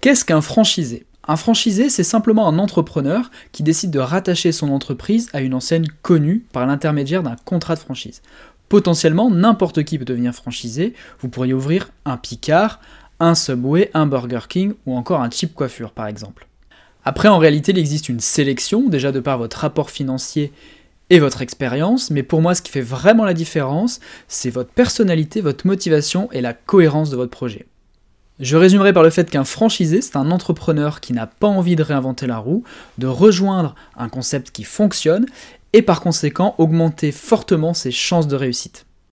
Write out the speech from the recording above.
Qu'est-ce qu'un franchisé? Un franchisé, c'est simplement un entrepreneur qui décide de rattacher son entreprise à une enseigne connue par l'intermédiaire d'un contrat de franchise. Potentiellement, n'importe qui peut devenir franchisé. Vous pourriez ouvrir un Picard, un Subway, un Burger King ou encore un Cheap Coiffure par exemple. Après, en réalité, il existe une sélection, déjà de par votre rapport financier et votre expérience, mais pour moi, ce qui fait vraiment la différence, c'est votre personnalité, votre motivation et la cohérence de votre projet. Je résumerai par le fait qu'un franchisé, c'est un entrepreneur qui n'a pas envie de réinventer la roue, de rejoindre un concept qui fonctionne et par conséquent augmenter fortement ses chances de réussite.